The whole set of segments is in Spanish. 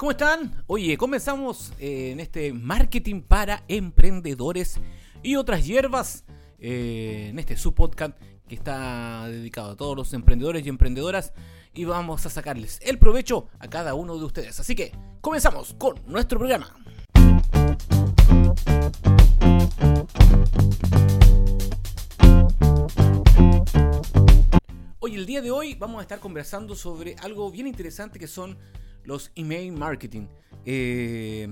¿Cómo están? Oye, comenzamos eh, en este marketing para emprendedores y otras hierbas eh, en este subpodcast que está dedicado a todos los emprendedores y emprendedoras y vamos a sacarles el provecho a cada uno de ustedes. Así que comenzamos con nuestro programa. Hoy, el día de hoy, vamos a estar conversando sobre algo bien interesante que son los email marketing. Eh,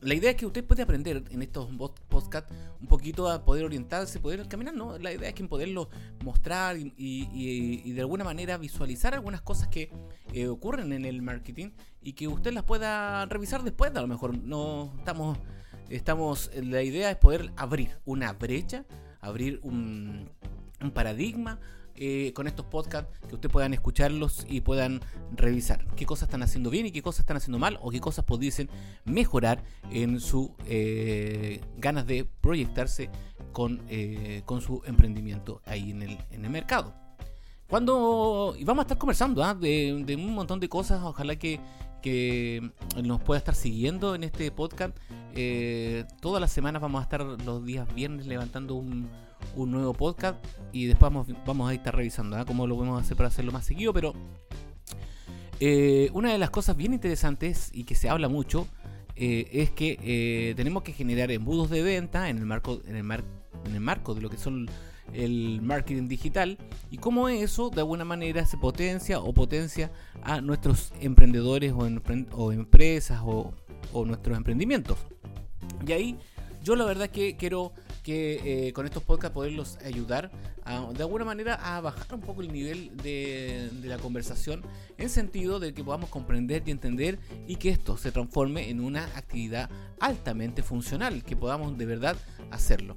la idea es que usted puede aprender en estos podcasts un poquito a poder orientarse, poder caminar, ¿no? La idea es que poderlo mostrar y, de alguna manera visualizar algunas cosas que eh, ocurren en el marketing y que usted las pueda revisar después, a lo mejor no estamos, estamos, la idea es poder abrir una brecha, abrir un, un paradigma, eh, con estos podcasts, que ustedes puedan escucharlos y puedan revisar qué cosas están haciendo bien y qué cosas están haciendo mal o qué cosas pudiesen mejorar en su eh, ganas de proyectarse con, eh, con su emprendimiento ahí en el, en el mercado. Cuando y vamos a estar conversando ¿ah? de, de, un montón de cosas, ojalá que, que nos pueda estar siguiendo en este podcast. todas las semanas vamos a estar los días viernes levantando un, un nuevo podcast y después vamos, vamos a estar revisando ¿ah? cómo lo podemos hacer para hacerlo más seguido, pero eh, una de las cosas bien interesantes y que se habla mucho eh, es que eh, tenemos que generar embudos de venta en el marco, en el, en el marco de lo que son el marketing digital y cómo eso de alguna manera se potencia o potencia a nuestros emprendedores o, o empresas o, o nuestros emprendimientos. Y ahí yo la verdad que quiero que eh, con estos podcasts poderlos ayudar de alguna manera a bajar un poco el nivel de, la conversación en sentido de que podamos comprender y entender y que esto se transforme en una actividad altamente funcional, que podamos de verdad hacerlo.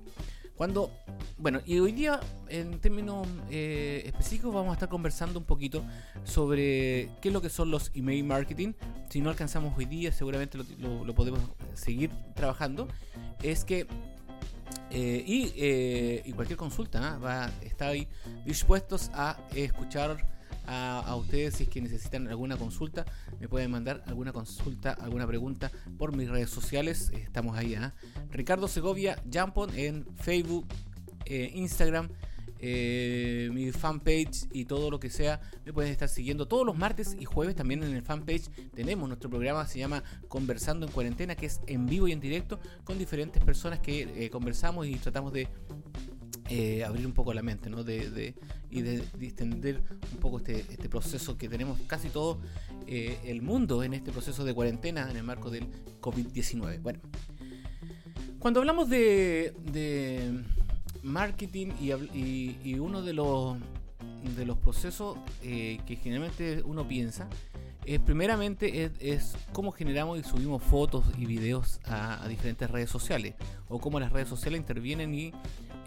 Cuando, bueno, y hoy día en términos eh, específicos vamos a estar conversando un poquito sobre qué es lo que son los email marketing. Si no alcanzamos hoy día, seguramente lo podemos seguir trabajando. Es que eh, eh, y, cualquier consulta, va, está ahí dispuestos a escuchar a, ustedes si es que necesitan alguna consulta. Me pueden mandar alguna consulta, alguna pregunta por mis redes sociales. Estamos ahí, ¿ah? Ricardo Segovia Jampon en Facebook, eh, Instagram eh, mi fanpage y todo lo que sea. Me pueden estar siguiendo todos los martes y jueves también en el fanpage. Tenemos nuestro programa, se llama Conversando en Cuarentena, que es en vivo y en directo con diferentes personas que eh, conversamos y tratamos de eh, abrir un poco la mente ¿no? de, y de, distender un poco este, este, proceso que tenemos casi todo el mundo en este proceso de cuarentena en el marco del COVID-19. Bueno, cuando hablamos de marketing y, uno de los, de los procesos eh, que generalmente uno piensa es primeramente es, cómo generamos y subimos fotos y videos a, diferentes redes sociales o cómo las redes sociales intervienen y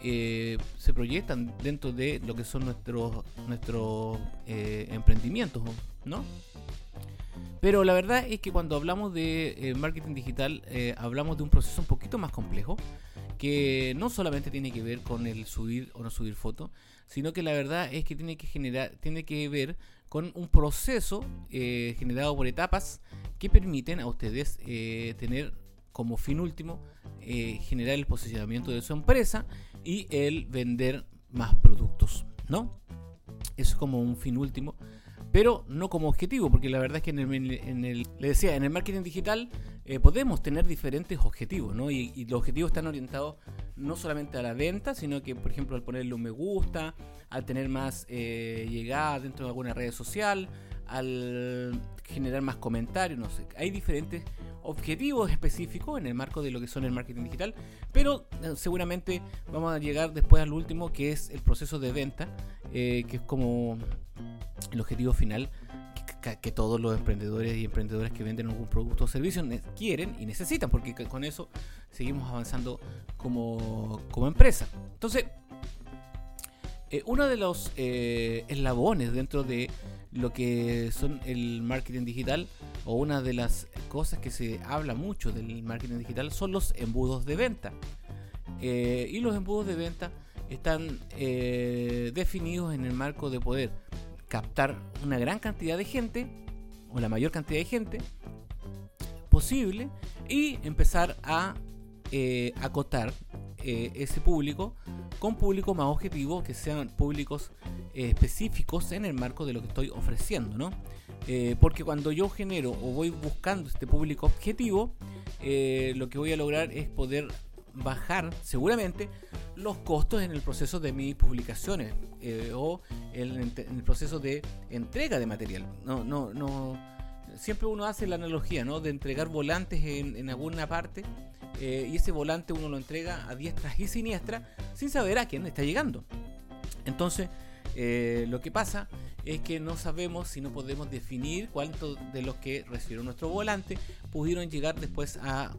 eh, se proyectan dentro de lo que son nuestros nuestros eh, emprendimientos, ¿no? Pero la verdad es que cuando hablamos de marketing digital hablamos de un proceso un poquito más complejo que no solamente tiene que ver con el subir o no subir fotos, sino que la verdad es que tiene que generar, tiene que ver con un proceso eh, generado por etapas que permiten a ustedes eh, tener como fin último eh, generar el posicionamiento de su empresa y el vender más productos, ¿no? Eso es como un fin último pero no como objetivo, porque la verdad es que en el, le decía, en el marketing digital eh, podemos tener diferentes objetivos, ¿no? Y, los objetivos están orientados no solamente a la venta, sino que, por ejemplo, al ponerle un me gusta, al tener más eh, llegada dentro de alguna red social, al generar más comentarios, no sé. Hay diferentes objetivos específicos en el marco de lo que son el marketing digital, pero eh, seguramente vamos a llegar después al último, que es el proceso de venta, que es como el objetivo final que, todos los emprendedores y emprendedoras que venden algún producto o servicio quieren y necesitan, porque con eso seguimos avanzando como, empresa. Entonces, eh, uno de los eh, eslabones dentro de lo que son el marketing digital o una de las cosas que se habla mucho del marketing digital son los embudos de venta. Eh, y los embudos de venta están definidos en el marco de poder captar una gran cantidad de gente, o la mayor cantidad de gente, posible y empezar a eh, acotar eh, ese público con público más objetivo, que sean públicos eh, específicos en el marco de lo que estoy ofreciendo, ¿no? porque cuando yo genero o voy buscando este público objetivo, lo que voy a lograr es poder bajar seguramente los costos en el proceso de mis publicaciones o en, el proceso de entrega de material. No, no, no. Siempre uno hace la analogía, ¿no? De entregar volantes en, en alguna parte eh, y ese volante uno lo entrega a diestras y siniestras sin saber a quién está llegando. Entonces, eh, lo que pasa es que no sabemos si no podemos definir cuántos de los que recibieron nuestro volante pudieron llegar después a,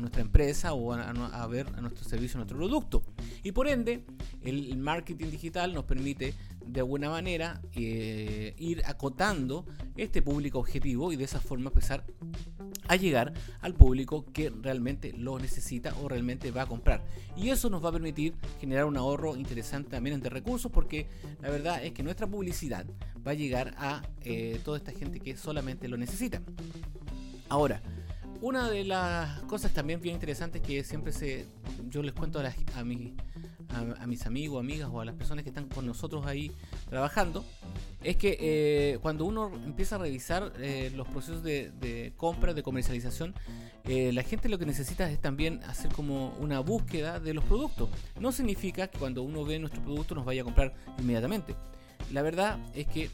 nuestra empresa o a, ver a nuestro servicio, a nuestro producto. Y por ende, el marketing digital nos permite de alguna manera eh, ir acotando este público objetivo y de esa forma empezar a llegar al público que realmente lo necesita o realmente va a comprar. Y eso nos va a permitir generar un ahorro interesante también de recursos porque la verdad es que nuestra publicidad va a llegar a eh, toda esta gente que solamente lo necesita. Ahora, una de las cosas también bien interesantes que siempre se yo les cuento a, a, mi, a, mis amigos, amigas o a las personas que están con nosotros ahí trabajando, es que eh, cuando uno empieza a revisar eh, los procesos de, compra, de comercialización, eh, la gente lo que necesita es también hacer como una búsqueda de los productos. No significa que cuando uno ve nuestro producto nos vaya a comprar inmediatamente. La verdad es que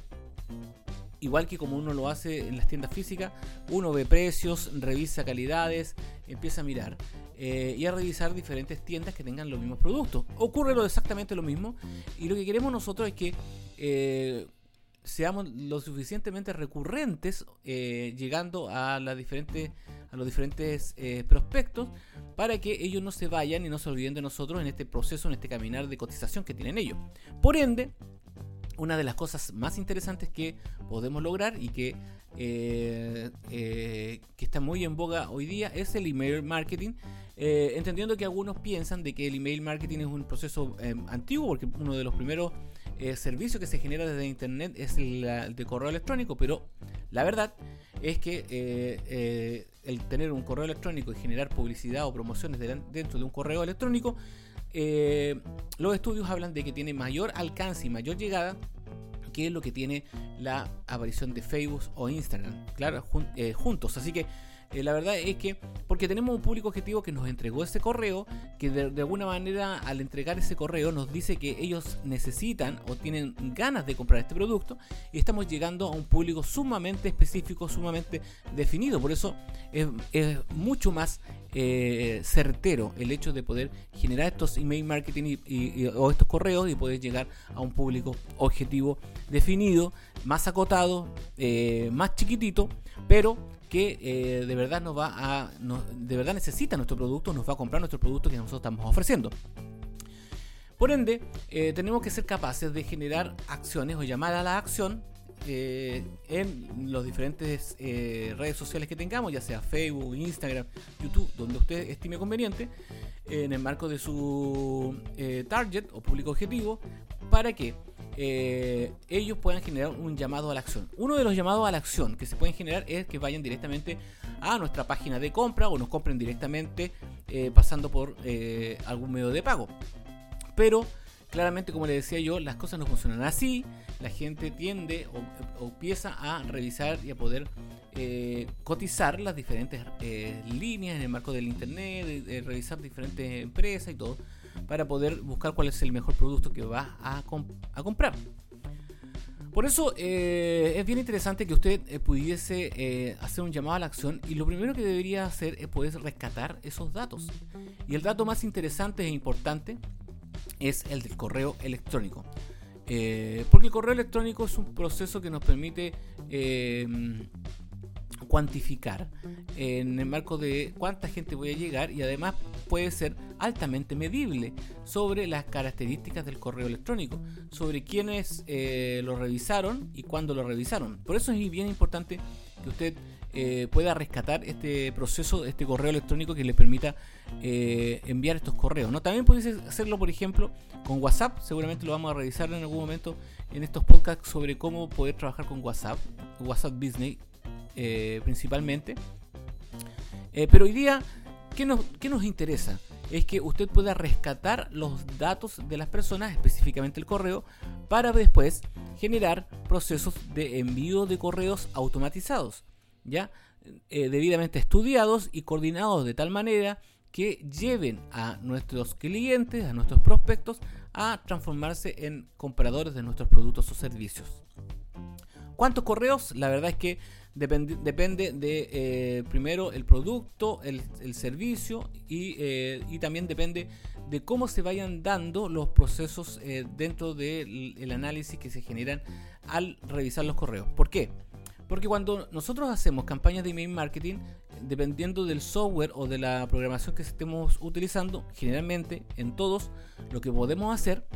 igual que como uno lo hace en las tiendas físicas, uno ve precios, revisa calidades, empieza a mirar. Eh, y a revisar diferentes tiendas que tengan los mismos productos. Ocurre lo exactamente lo mismo y lo que queremos nosotros es que eh, seamos lo suficientemente recurrentes eh, llegando a, los diferentes prospectos para que ellos no se vayan y no se olviden de nosotros en este proceso, en este caminar de cotización que tienen ellos. Por ende, una de las cosas más interesantes que podemos lograr y que, eh, eh, que está muy en boga hoy día es el email marketing. Eh, entendiendo que algunos piensan de que el email marketing es un proceso antiguo, porque uno de los primeros servicios que se genera desde internet es el, de correo electrónico, pero la verdad es que el tener un correo electrónico y generar publicidad o promociones dentro de un correo electrónico eh, los estudios hablan de que tiene mayor alcance y mayor llegada que lo que tiene la aparición de Facebook o Instagram, claro, eh, juntos. Así que eh, la verdad es que, porque tenemos un público objetivo que nos entregó ese correo, que de, alguna manera al entregar ese correo nos dice que ellos necesitan o tienen ganas de comprar este producto y estamos llegando a un público sumamente específico, sumamente definido. Por eso es, mucho más eh, certero el hecho de poder generar estos email marketing o estos correos y poder llegar a un público objetivo definido, más acotado, eh, más chiquitito, pero que eh, de verdad nos va a, de verdad necesita nuestro producto, nos va a comprar nuestro producto que nosotros estamos ofreciendo. Por ende, eh, tenemos que ser capaces de generar acciones o llamar a la acción eh, en los diferentes redes sociales que tengamos, ya sea Facebook, Instagram, YouTube, donde usted estime conveniente, en el marco de su target o público objetivo, para que eh, ellos puedan generar un llamado a la acción. Uno de los llamados a la acción que se pueden generar es que vayan directamente a nuestra página de compra o nos compren directamente eh, pasando por eh, algún medio de pago. Pero claramente, como les decía yo, las cosas no funcionan así. La gente tiende o, empieza a revisar y a poder cotizar las diferentes líneas en el marco del internet, revisar diferentes empresas y todo para poder buscar cuál es el mejor producto que va a, comprar. Por eso eh, es bien interesante que usted eh, pudiese eh, hacer un llamado a la acción y lo primero que debería hacer es poder rescatar esos datos. Y el dato más interesante e importante es el del correo electrónico. porque el correo electrónico es un proceso que nos permite cuantificar en el marco de cuánta gente voy a llegar y además puede ser altamente medible sobre las características del correo electrónico, sobre quiénes eh, lo revisaron y cuándo lo revisaron. Por eso es bien importante que usted eh, pueda rescatar este proceso, este correo electrónico que le permita eh, enviar estos correos. ¿no? También puede hacerlo, por ejemplo, con WhatsApp. Seguramente lo vamos a revisar en algún momento en estos podcasts sobre cómo poder trabajar con WhatsApp, WhatsApp Business eh, principalmente. Eh, pero hoy día, ¿qué nos, ¿qué nos interesa? Es que usted pueda rescatar los datos de las personas, específicamente el correo, para después generar procesos de envío de correos automatizados, ¿ya? Eh, debidamente estudiados y coordinados de tal manera que lleven a nuestros clientes, a nuestros prospectos, a transformarse en compradores de nuestros productos o servicios. ¿Cuántos correos? La verdad es que depende, de eh, primero el producto, el, servicio eh, y, también depende de cómo se vayan dando los procesos eh, dentro del análisis que se generan al revisar los correos. ¿Por qué? Porque cuando nosotros hacemos campañas de email marketing, dependiendo del software o de la programación que estemos utilizando, generalmente en todos, lo que podemos hacer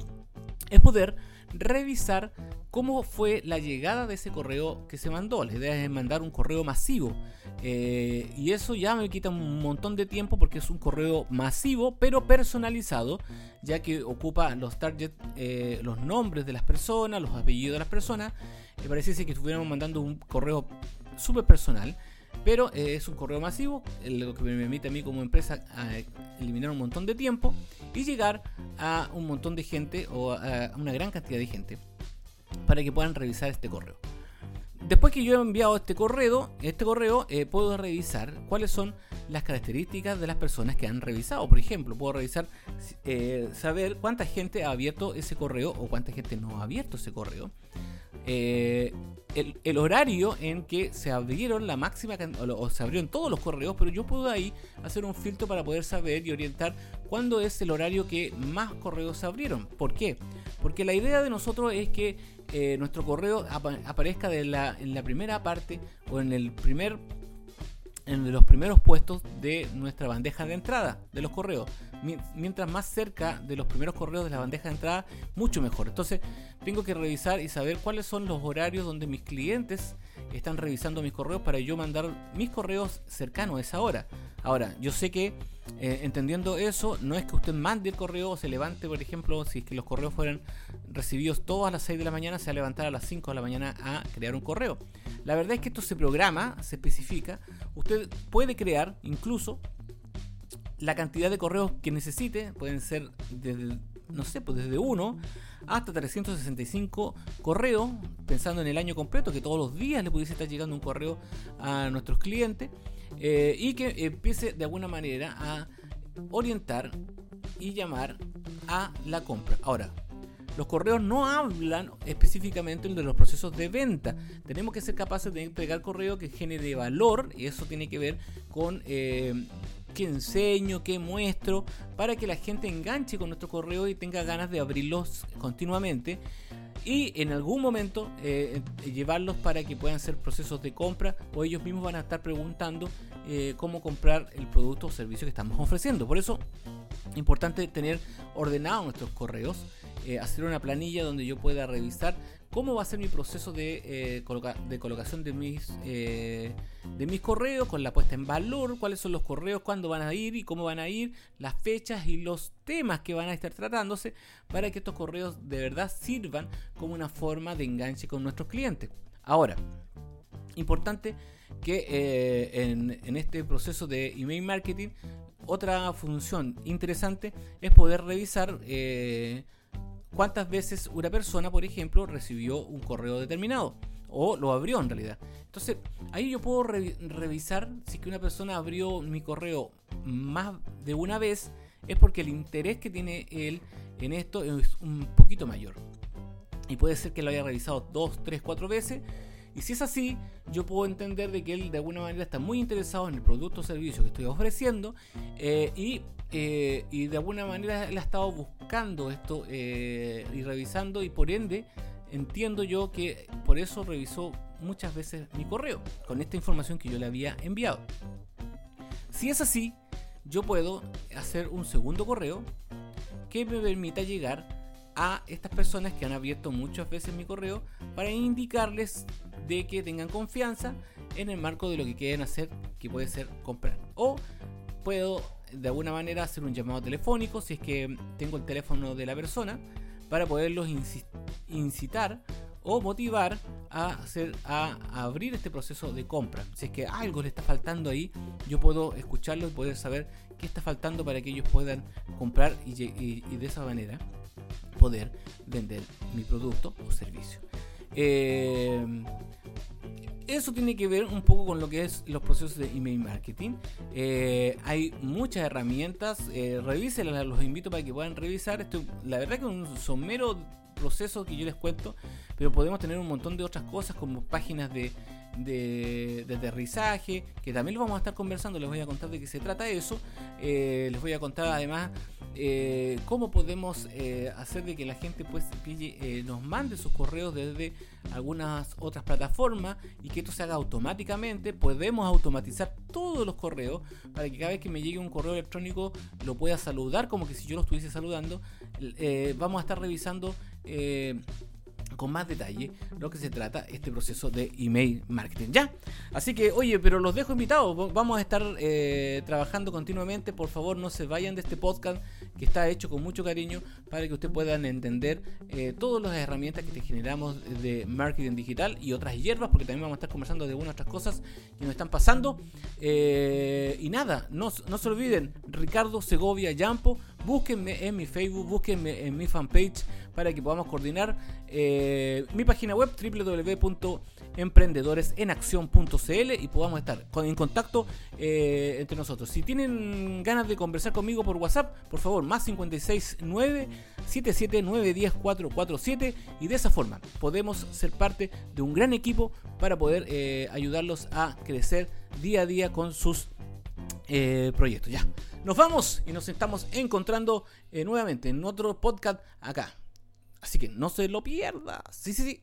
es poder revisar cómo fue la llegada de ese correo que se mandó. La idea es mandar un correo masivo. Eh, y eso ya me quita un montón de tiempo porque es un correo masivo pero personalizado, ya que ocupa los targets, eh, los nombres de las personas, los apellidos de las personas me pareciese que estuviéramos mandando un correo súper personal, pero eh, es un correo masivo, lo que me permite a mí como empresa eliminar un montón de tiempo y llegar a un montón de gente o a una gran cantidad de gente para que puedan revisar este correo. Después que yo he enviado este correo, este correo eh, puedo revisar cuáles son las características de las personas que han revisado. Por ejemplo, puedo revisar, eh, saber cuánta gente ha abierto ese correo o cuánta gente no ha abierto ese correo. El, horario en que se abrieron la máxima o, se abrieron todos los correos, pero yo puedo ahí hacer un filtro para poder saber y orientar cuándo es el horario que más correos se abrieron. ¿Por qué? Porque la idea de nosotros es que eh, nuestro correo aparezca en la primera parte o en el primer en los primeros puestos de nuestra bandeja de entrada de los correos. Mientras más cerca de los primeros correos de la bandeja de entrada, mucho mejor. Entonces, tengo que revisar y saber cuáles son los horarios donde mis clientes están revisando mis correos para yo mandar mis correos cercanos a esa hora. Ahora, yo sé que eh, entendiendo eso, no es que usted mande el correo o se levante, por ejemplo, si es que los correos fueran recibidos todos a las 6 de la mañana, se va a levantar a las 5 de la mañana a crear un correo. La verdad es que esto se programa, se especifica. Usted puede crear incluso la cantidad de correos que necesite, pueden ser desde, no sé, pues desde 1 hasta 365 correos, pensando en el año completo, que todos los días le pudiese estar llegando un correo a nuestros clientes eh, y que empiece de alguna manera a orientar y llamar a la compra. Ahora, los correos no hablan específicamente de los procesos de venta. Tenemos que ser capaces de entregar correo que genere valor y eso tiene que ver con eh, qué enseño, qué muestro, para que la gente enganche con nuestro correo y tenga ganas de abrirlos continuamente y en algún momento eh, llevarlos para que puedan ser procesos de compra o ellos mismos van a estar preguntando eh, cómo comprar el producto o servicio que estamos ofreciendo. Por eso, importante tener ordenados nuestros correos, eh, hacer una planilla donde yo pueda revisar cómo va a ser mi proceso de, eh, de colocación de mis, eh, de mis correos, con la puesta en valor, cuáles son los correos, cuándo van a ir y cómo van a ir, las fechas y los temas que van a estar tratándose para que estos correos de verdad sirvan como una forma de enganche con nuestros clientes. Ahora, importante que en este proceso de email marketing, otra función interesante es poder revisar cuántas veces una persona, por ejemplo, recibió un correo determinado o lo abrió en realidad. Entonces, ahí yo puedo revisar si que una persona abrió mi correo más de una vez, es porque el interés que tiene él en esto es un poquito mayor. Y puede ser que lo haya revisado dos, tres, cuatro veces. Y si es así, yo puedo entender de que él de alguna manera está muy interesado en el producto o servicio que estoy ofreciendo eh, y eh, y de alguna manera él ha estado buscando esto eh, y revisando y por ende entiendo yo que por eso revisó muchas veces mi correo con esta información que yo le había enviado. Si es así, yo puedo hacer un segundo correo que me permita llegar a estas personas que han abierto muchas veces mi correo para indicarles de que tengan confianza en el marco de lo que quieren hacer, que puede ser comprar. O puedo de alguna manera hacer un llamado telefónico si es que tengo el teléfono de la persona para poderlos incitar o motivar a hacer a, abrir este proceso de compra. Si es que algo le está faltando ahí, yo puedo escucharlo y poder saber qué está faltando para que ellos puedan comprar y, de esa manera poder vender mi producto o servicio. Eh, eso tiene que ver un poco con lo que es los procesos de email marketing. Eh, hay muchas herramientas, eh, los invito para que puedan revisar. La verdad que es un somero proceso que yo les cuento, pero podemos tener un montón de otras cosas como páginas de, de, aterrizaje, que también lo vamos a estar conversando, les voy a contar de qué se trata eso. Eh, les voy a contar además eh, cómo podemos eh, hacer de que la gente pues eh, nos mande sus correos desde algunas otras plataformas y que esto se haga automáticamente. Podemos automatizar todos los correos para que cada vez que me llegue un correo electrónico lo pueda saludar como que si yo lo estuviese saludando. vamos a estar revisando con más detalle lo que se trata este proceso de email marketing. ¿Ya? Así que, oye, pero los dejo invitados. Vamos a estar eh, trabajando continuamente. Por favor, no se vayan de este podcast que está hecho con mucho cariño para que ustedes puedan entender eh, todas las herramientas que te generamos de marketing digital y otras hierbas, porque también vamos a estar conversando de algunas otras cosas que nos están pasando. Eh, y nada, no, no se olviden, Ricardo Segovia Yampo búsquenme en mi Facebook, búsquenme en mi fanpage para que podamos coordinar eh, mi página web www.emprendedoresenacción.cl y podamos estar en contacto eh, entre nosotros. Si tienen ganas de conversar conmigo por WhatsApp, por favor, más 569 779 447 y de esa forma podemos ser parte de un gran equipo para poder eh, ayudarlos a crecer día a día con sus proyectos. Ya. Nos vamos y nos estamos encontrando nuevamente en otro podcast acá. Así que no se lo pierda. Sí, sí, sí.